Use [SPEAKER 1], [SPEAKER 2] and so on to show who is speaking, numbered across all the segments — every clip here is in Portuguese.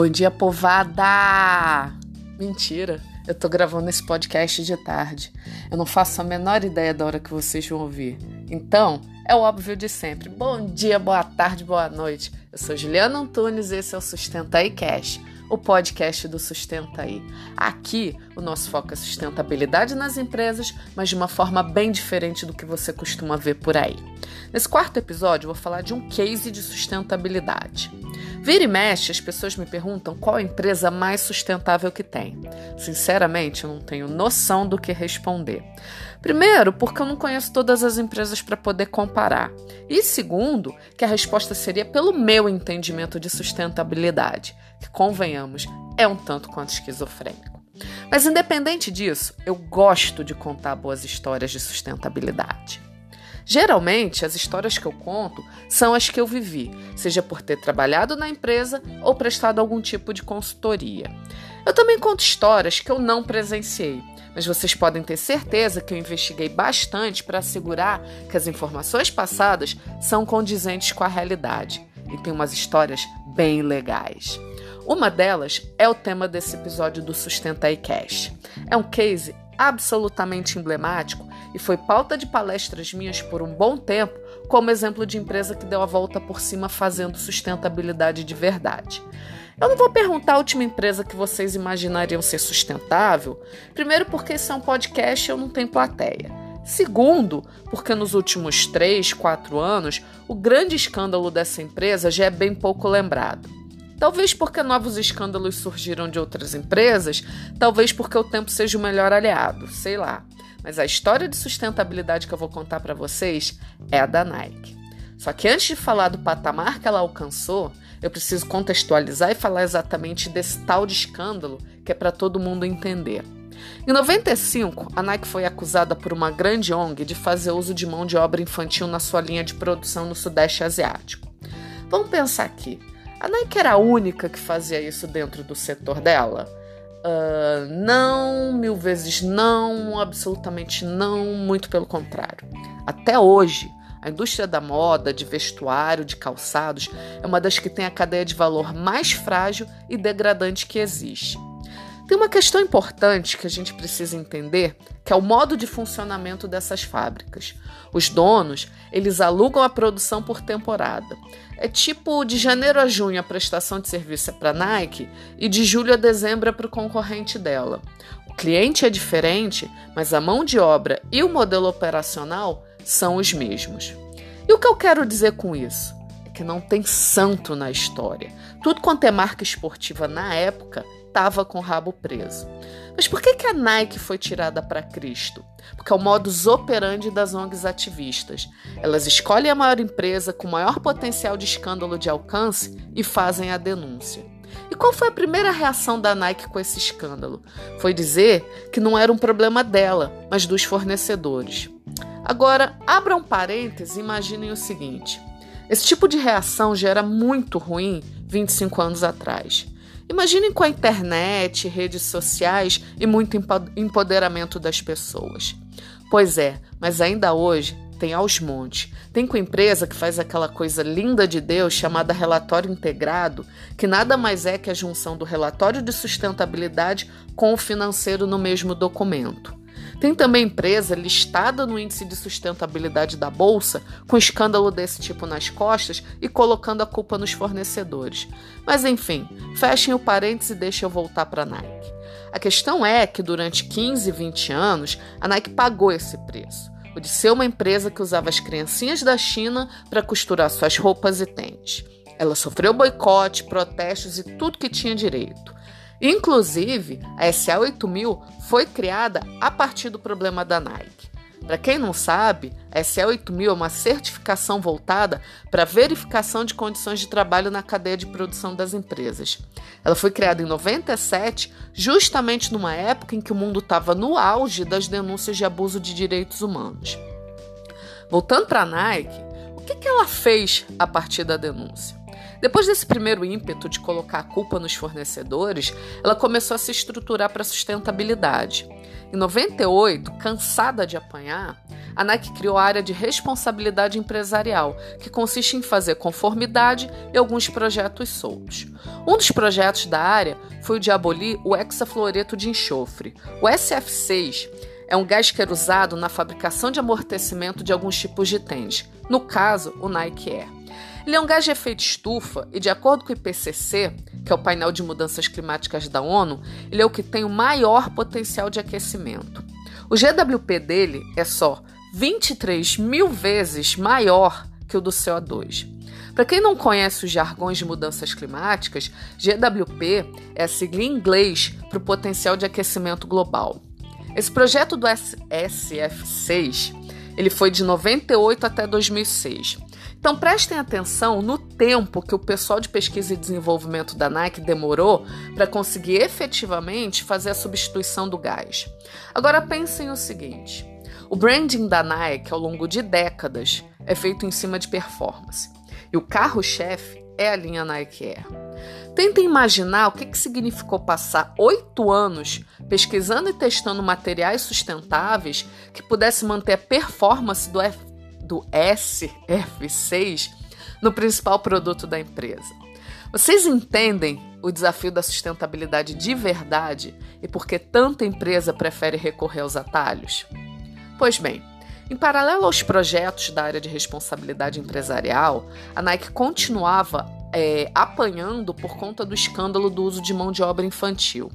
[SPEAKER 1] Bom dia, povada! Mentira, eu tô gravando esse podcast de tarde. Eu não faço a menor ideia da hora que vocês vão ouvir. Então, é o óbvio de sempre. Bom dia, boa tarde, boa noite. Eu sou Juliana Antunes e esse é o Sustenta aí Cash, o podcast do Sustenta aí. Aqui, o nosso foco é sustentabilidade nas empresas, mas de uma forma bem diferente do que você costuma ver por aí. Nesse quarto episódio, eu vou falar de um case de sustentabilidade. Vira e mexe, as pessoas me perguntam qual a empresa mais sustentável que tem. Sinceramente, eu não tenho noção do que responder. Primeiro, porque eu não conheço todas as empresas para poder comparar. E segundo, que a resposta seria pelo meu entendimento de sustentabilidade, que, convenhamos, é um tanto quanto esquizofrênico. Mas independente disso, eu gosto de contar boas histórias de sustentabilidade. Geralmente, as histórias que eu conto são as que eu vivi, seja por ter trabalhado na empresa ou prestado algum tipo de consultoria. Eu também conto histórias que eu não presenciei, mas vocês podem ter certeza que eu investiguei bastante para assegurar que as informações passadas são condizentes com a realidade. E tem umas histórias bem legais. Uma delas é o tema desse episódio do Sustenta e Cash. É um case absolutamente emblemático e foi pauta de palestras minhas por um bom tempo, como exemplo de empresa que deu a volta por cima fazendo sustentabilidade de verdade. Eu não vou perguntar a última empresa que vocês imaginariam ser sustentável, primeiro porque isso é um podcast e eu não tenho plateia. Segundo, porque nos últimos 3, 4 anos, o grande escândalo dessa empresa já é bem pouco lembrado. Talvez porque novos escândalos surgiram de outras empresas, talvez porque o tempo seja o melhor aliado, sei lá. Mas a história de sustentabilidade que eu vou contar para vocês é a da Nike. Só que antes de falar do patamar que ela alcançou, eu preciso contextualizar e falar exatamente desse tal de escândalo que é para todo mundo entender. Em 95, a Nike foi acusada por uma grande ONG de fazer uso de mão de obra infantil na sua linha de produção no Sudeste Asiático. Vamos pensar aqui. A Nike era a única que fazia isso dentro do setor dela? Uh, não, mil vezes não, absolutamente não, muito pelo contrário. Até hoje, a indústria da moda, de vestuário, de calçados é uma das que tem a cadeia de valor mais frágil e degradante que existe. Tem uma questão importante que a gente precisa entender, que é o modo de funcionamento dessas fábricas. Os donos, eles alugam a produção por temporada. É tipo de janeiro a junho a prestação de serviço é para Nike e de julho a dezembro é para o concorrente dela. O cliente é diferente, mas a mão de obra e o modelo operacional são os mesmos. E o que eu quero dizer com isso? É que não tem santo na história. Tudo quanto é marca esportiva na época estava com o rabo preso. Mas por que, que a Nike foi tirada para Cristo? Porque é o modus operandi das ONGs ativistas. Elas escolhem a maior empresa com maior potencial de escândalo de alcance e fazem a denúncia. E qual foi a primeira reação da Nike com esse escândalo? Foi dizer que não era um problema dela, mas dos fornecedores. Agora, abram um parênteses e imaginem o seguinte: esse tipo de reação já era muito ruim 25 anos atrás. Imaginem com a internet, redes sociais e muito empoderamento das pessoas. Pois é, mas ainda hoje tem aos montes. Tem com empresa que faz aquela coisa linda de Deus chamada relatório integrado, que nada mais é que a junção do relatório de sustentabilidade com o financeiro no mesmo documento. Tem também empresa listada no índice de sustentabilidade da bolsa, com escândalo desse tipo nas costas e colocando a culpa nos fornecedores. Mas enfim, fechem o parênteses e deixem eu voltar para a Nike. A questão é que durante 15, 20 anos, a Nike pagou esse preço. O de ser uma empresa que usava as criancinhas da China para costurar suas roupas e tênis. Ela sofreu boicote, protestos e tudo que tinha direito. Inclusive, a SA8000 foi criada a partir do problema da Nike. Para quem não sabe, a SA8000 é uma certificação voltada para verificação de condições de trabalho na cadeia de produção das empresas. Ela foi criada em 97, justamente numa época em que o mundo estava no auge das denúncias de abuso de direitos humanos. Voltando para a Nike, o que, que ela fez a partir da denúncia? Depois desse primeiro ímpeto de colocar a culpa nos fornecedores, ela começou a se estruturar para sustentabilidade. Em 98, cansada de apanhar, a Nike criou a área de responsabilidade empresarial, que consiste em fazer conformidade e alguns projetos soltos. Um dos projetos da área foi o de abolir o hexafluoreto de enxofre. O SF6 é um gás que era usado na fabricação de amortecimento de alguns tipos de tênis, no caso, o Nike Air. Ele é um gás de efeito estufa e, de acordo com o IPCC, que é o painel de mudanças climáticas da ONU, ele é o que tem o maior potencial de aquecimento. O GWP dele é só 23 mil vezes maior que o do CO2. Para quem não conhece os jargões de mudanças climáticas, GWP é a sigla em inglês para o potencial de aquecimento global. Esse projeto do SF6 ele foi de 98 até 2006 então prestem atenção no tempo que o pessoal de pesquisa e desenvolvimento da Nike demorou para conseguir efetivamente fazer a substituição do gás. Agora pensem o seguinte: o branding da Nike ao longo de décadas é feito em cima de performance. E o carro-chefe é a linha Nike Air. Tentem imaginar o que, que significou passar oito anos pesquisando e testando materiais sustentáveis que pudessem manter a performance do do SF6 no principal produto da empresa. Vocês entendem o desafio da sustentabilidade de verdade e por que tanta empresa prefere recorrer aos atalhos? Pois bem, em paralelo aos projetos da área de responsabilidade empresarial, a Nike continuava é, apanhando por conta do escândalo do uso de mão de obra infantil.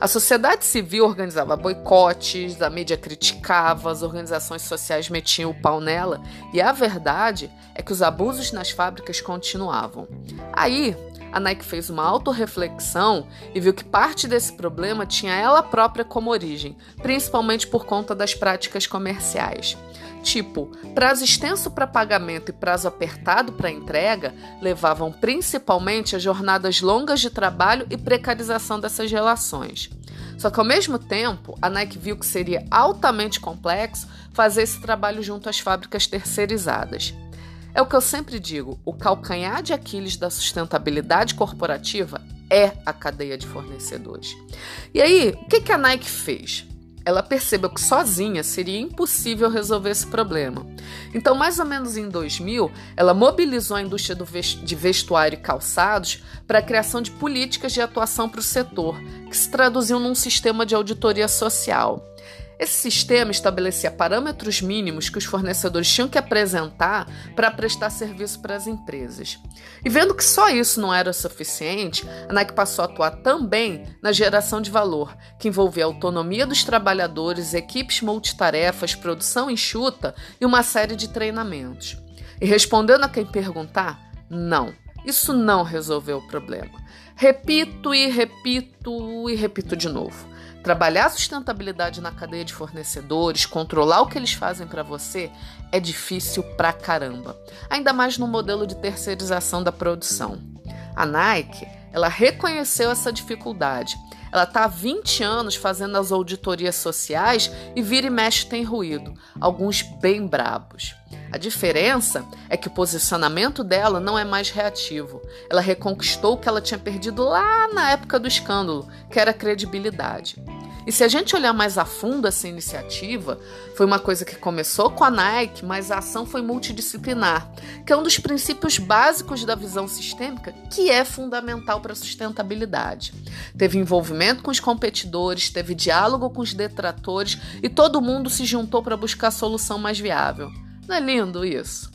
[SPEAKER 1] A sociedade civil organizava boicotes, a mídia criticava, as organizações sociais metiam o pau nela, e a verdade é que os abusos nas fábricas continuavam. Aí, a Nike fez uma autorreflexão e viu que parte desse problema tinha ela própria como origem, principalmente por conta das práticas comerciais. Tipo, prazo extenso para pagamento e prazo apertado para entrega levavam principalmente a jornadas longas de trabalho e precarização dessas relações. Só que ao mesmo tempo, a Nike viu que seria altamente complexo fazer esse trabalho junto às fábricas terceirizadas. É o que eu sempre digo: o calcanhar de Aquiles da sustentabilidade corporativa é a cadeia de fornecedores. E aí, o que a Nike fez? ela percebeu que sozinha seria impossível resolver esse problema. Então, mais ou menos em 2000, ela mobilizou a indústria de vestuário e calçados para a criação de políticas de atuação para o setor, que se traduziam num sistema de auditoria social. Esse sistema estabelecia parâmetros mínimos que os fornecedores tinham que apresentar para prestar serviço para as empresas. E vendo que só isso não era suficiente, a Nike passou a atuar também na geração de valor, que envolvia a autonomia dos trabalhadores, equipes multitarefas, produção enxuta e uma série de treinamentos. E respondendo a quem perguntar, não, isso não resolveu o problema. Repito e repito e repito de novo. Trabalhar a sustentabilidade na cadeia de fornecedores, controlar o que eles fazem para você, é difícil pra caramba. Ainda mais no modelo de terceirização da produção. A Nike, ela reconheceu essa dificuldade. Ela está há 20 anos fazendo as auditorias sociais e vira e mexe tem ruído, alguns bem brabos. A diferença é que o posicionamento dela não é mais reativo. Ela reconquistou o que ela tinha perdido lá na época do escândalo, que era credibilidade. E se a gente olhar mais a fundo essa iniciativa, foi uma coisa que começou com a Nike, mas a ação foi multidisciplinar, que é um dos princípios básicos da visão sistêmica, que é fundamental para a sustentabilidade. Teve envolvimento com os competidores, teve diálogo com os detratores e todo mundo se juntou para buscar a solução mais viável. Não é lindo isso?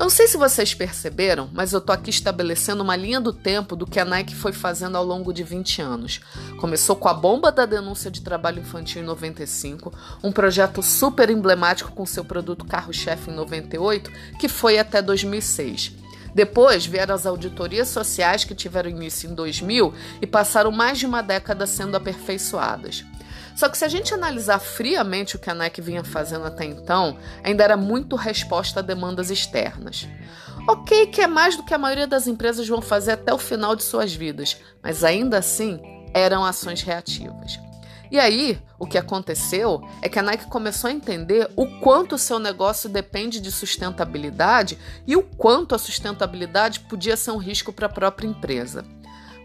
[SPEAKER 1] Eu não sei se vocês perceberam, mas eu tô aqui estabelecendo uma linha do tempo do que a Nike foi fazendo ao longo de 20 anos. Começou com a bomba da denúncia de trabalho infantil em 95, um projeto super emblemático com seu produto carro-chefe em 98, que foi até 2006. Depois vieram as auditorias sociais que tiveram início em 2000 e passaram mais de uma década sendo aperfeiçoadas. Só que se a gente analisar friamente o que a Nike vinha fazendo até então, ainda era muito resposta a demandas externas. Ok, que é mais do que a maioria das empresas vão fazer até o final de suas vidas, mas ainda assim eram ações reativas. E aí, o que aconteceu é que a Nike começou a entender o quanto o seu negócio depende de sustentabilidade e o quanto a sustentabilidade podia ser um risco para a própria empresa.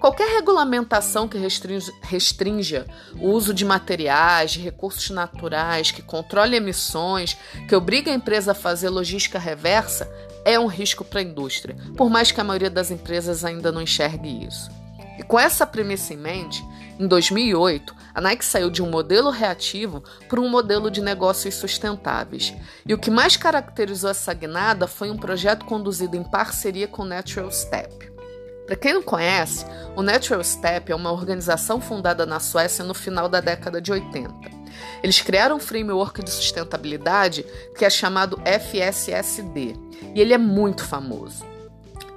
[SPEAKER 1] Qualquer regulamentação que restrinja, restrinja o uso de materiais, de recursos naturais, que controle emissões, que obrigue a empresa a fazer logística reversa, é um risco para a indústria, por mais que a maioria das empresas ainda não enxergue isso. E com essa premissa em mente, em 2008, a Nike saiu de um modelo reativo para um modelo de negócios sustentáveis. E o que mais caracterizou essa guinada foi um projeto conduzido em parceria com Natural Step. Para quem não conhece, o Natural Step é uma organização fundada na Suécia no final da década de 80. Eles criaram um framework de sustentabilidade que é chamado FSSD, e ele é muito famoso.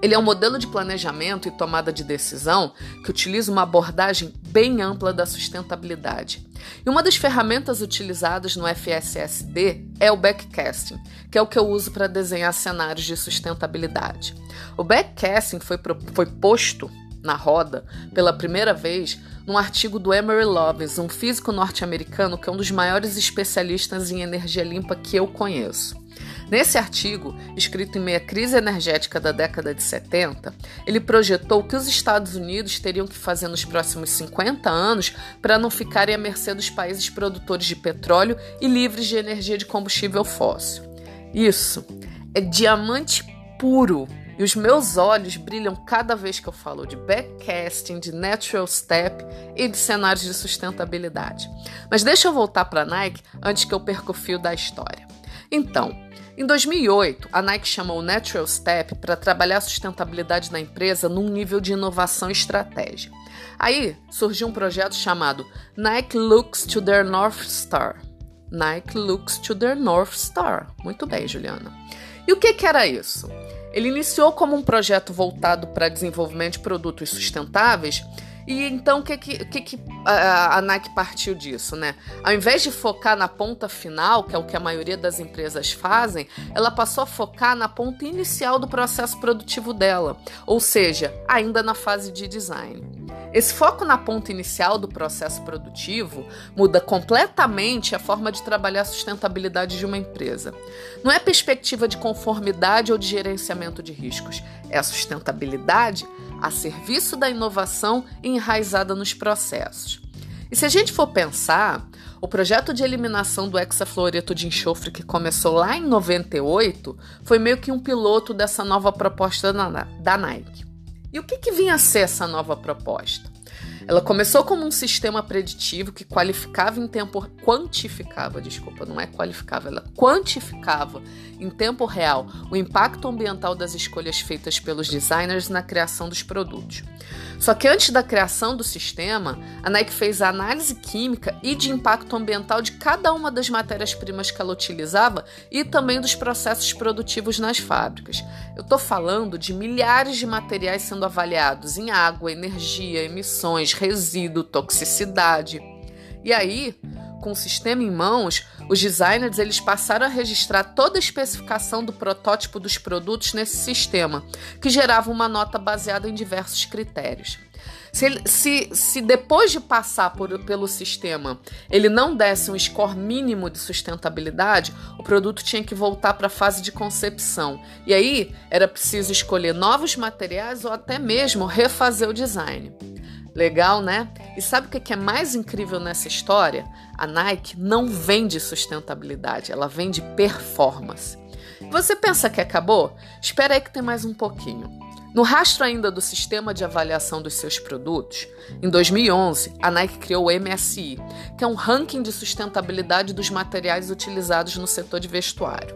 [SPEAKER 1] Ele é um modelo de planejamento e tomada de decisão que utiliza uma abordagem bem ampla da sustentabilidade. E uma das ferramentas utilizadas no FSSD é o backcasting, que é o que eu uso para desenhar cenários de sustentabilidade. O backcasting foi, foi posto na roda pela primeira vez num artigo do Emery Loves, um físico norte-americano que é um dos maiores especialistas em energia limpa que eu conheço. Nesse artigo, escrito em meia crise energética da década de 70, ele projetou o que os Estados Unidos teriam que fazer nos próximos 50 anos para não ficarem à mercê dos países produtores de petróleo e livres de energia de combustível fóssil. Isso é diamante puro e os meus olhos brilham cada vez que eu falo de backcasting, de natural step e de cenários de sustentabilidade. Mas deixa eu voltar para a Nike antes que eu perca o fio da história. Então, em 2008, a Nike chamou o Natural Step para trabalhar a sustentabilidade da empresa num nível de inovação e estratégia. Aí surgiu um projeto chamado Nike Looks to Their North Star. Nike Looks to Their North Star. Muito bem, Juliana. E o que, que era isso? Ele iniciou como um projeto voltado para desenvolvimento de produtos sustentáveis e então o que, que, que, a, Nike partiu disso, né? Ao invés de focar na ponta final, que é o que a maioria das empresas fazem, ela passou a focar na ponta inicial do processo produtivo dela, ou seja, ainda na fase de design. Esse foco na ponta inicial do processo produtivo muda completamente a forma de trabalhar a sustentabilidade de uma empresa. Não é perspectiva de conformidade ou de gerenciamento de riscos, é a sustentabilidade a serviço da inovação enraizada nos processos. E se a gente for pensar, o projeto de eliminação do hexafluoreto de enxofre que começou lá em 98 foi meio que um piloto dessa nova proposta da Nike. E o que, que vinha a ser essa nova proposta? Ela começou como um sistema preditivo que qualificava em tempo quantificava, desculpa, não é qualificava, ela quantificava em tempo real o impacto ambiental das escolhas feitas pelos designers na criação dos produtos. Só que antes da criação do sistema, a Nike fez a análise química e de impacto ambiental de cada uma das matérias-primas que ela utilizava e também dos processos produtivos nas fábricas. Eu estou falando de milhares de materiais sendo avaliados em água, energia, emissões, resíduo, toxicidade. E aí, com o sistema em mãos, os designers eles passaram a registrar toda a especificação do protótipo dos produtos nesse sistema, que gerava uma nota baseada em diversos critérios. Se, se, se depois de passar por, pelo sistema ele não desse um score mínimo de sustentabilidade, o produto tinha que voltar para a fase de concepção. E aí era preciso escolher novos materiais ou até mesmo refazer o design. Legal, né? E sabe o que é mais incrível nessa história? A Nike não vende sustentabilidade, ela vende performance. Você pensa que acabou? Espera aí que tem mais um pouquinho. No rastro ainda do sistema de avaliação dos seus produtos, em 2011, a Nike criou o MSI, que é um ranking de sustentabilidade dos materiais utilizados no setor de vestuário.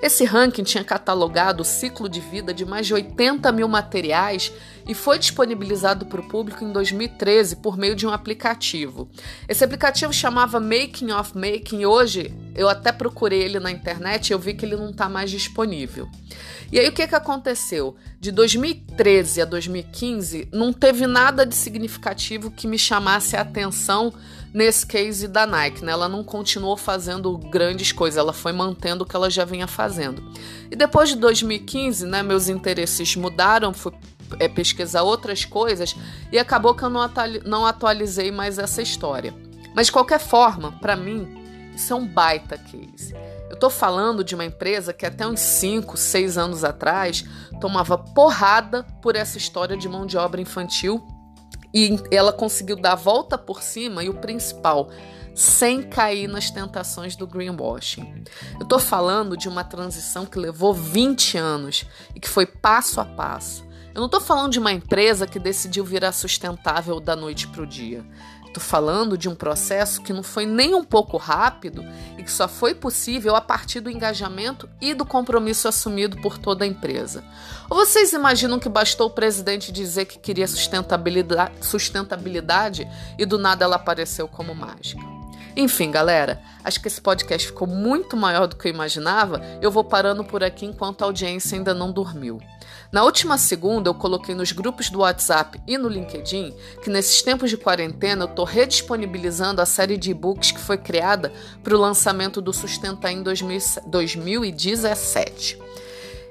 [SPEAKER 1] Esse ranking tinha catalogado o ciclo de vida de mais de 80 mil materiais e foi disponibilizado para o público em 2013 por meio de um aplicativo. Esse aplicativo chamava Making of Making e hoje eu até procurei ele na internet e eu vi que ele não está mais disponível. E aí o que, que aconteceu? De 2013 a 2015 não teve nada de significativo que me chamasse a atenção nesse case da Nike, né? Ela não continuou fazendo grandes coisas, ela foi mantendo o que ela já vinha fazendo. E depois de 2015, né, meus interesses mudaram, fui é, pesquisar outras coisas e acabou que eu não, não atualizei mais essa história. Mas de qualquer forma, para mim, isso é um baita case. Eu tô falando de uma empresa que até uns 5, 6 anos atrás tomava porrada por essa história de mão de obra infantil E ela conseguiu dar a volta por cima e o principal, sem cair nas tentações do greenwashing. Eu estou falando de uma transição que levou 20 anos e que foi passo a passo. Eu não estou falando de uma empresa que decidiu virar sustentável da noite para o dia. Estou falando de um processo que não foi nem um pouco rápido e que só foi possível a partir do engajamento e do compromisso assumido por toda a empresa. Ou vocês imaginam que bastou o presidente dizer que queria sustentabilidade, sustentabilidade e do nada ela apareceu como mágica? Enfim, galera, acho que esse podcast ficou muito maior do que eu imaginava. Eu vou parando por aqui enquanto a audiência ainda não dormiu. Na última segunda, eu coloquei nos grupos do WhatsApp e no LinkedIn que nesses tempos de quarentena eu estou redisponibilizando a série de e-books que foi criada para o lançamento do Sustenta em 2017.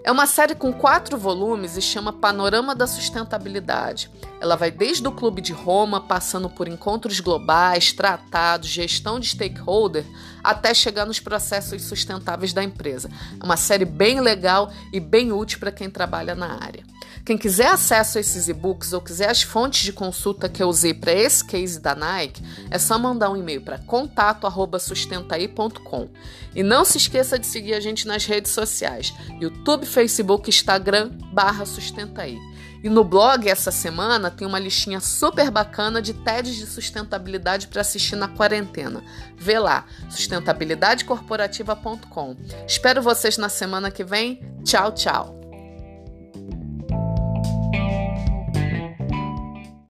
[SPEAKER 1] É uma série com quatro volumes e chama Panorama da Sustentabilidade. Ela vai desde o Clube de Roma, passando por encontros globais, tratados, gestão de stakeholder, até chegar nos processos sustentáveis da empresa. É uma série bem legal e bem útil para quem trabalha na área. Quem quiser acesso a esses e-books ou quiser as fontes de consulta que eu usei para esse case da Nike, é só mandar um e-mail para contato@sustentaí.com. E não se esqueça de seguir a gente nas redes sociais: YouTube, Facebook, Instagram /sustentaí. E no blog essa semana tem uma listinha super bacana de TEDs de sustentabilidade para assistir na quarentena. Vê lá, sustentabilidadecorporativa.com. Espero vocês na semana que vem. Tchau, tchau.